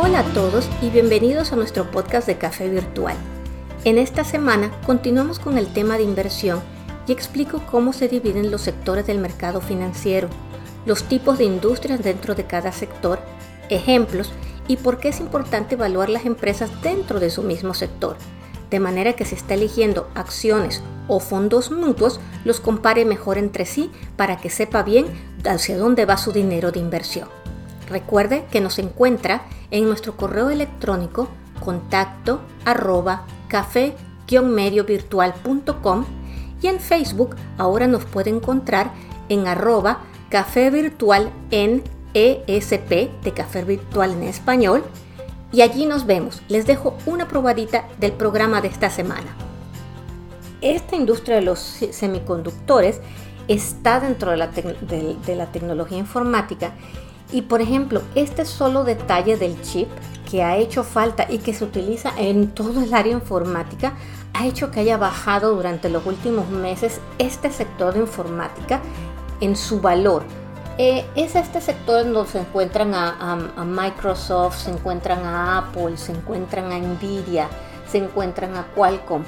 Hola a todos y bienvenidos a nuestro podcast de Café Virtual. En esta semana continuamos con el tema de inversión y explico cómo se dividen los sectores del mercado financiero, los tipos de industrias dentro de cada sector, ejemplos y por qué es importante evaluar las empresas dentro de su mismo sector, de manera que si está eligiendo acciones o fondos mutuos, los compare mejor entre sí para que sepa bien hacia dónde va su dinero de inversión. Recuerde que nos encuentra en nuestro correo electrónico contacto arroba café-mediovirtual.com y en Facebook ahora nos puede encontrar en arroba café virtual en ESP de café virtual en español y allí nos vemos. Les dejo una probadita del programa de esta semana. Esta industria de los semiconductores está dentro de la, de la tecnología informática y por ejemplo, este solo detalle del chip que ha hecho falta y que se utiliza en todo el área informática ha hecho que haya bajado durante los últimos meses este sector de informática en su valor. Eh, es este sector donde se encuentran a, a, Microsoft, se encuentran a Apple, se encuentran a Nvidia, se encuentran a Qualcomm.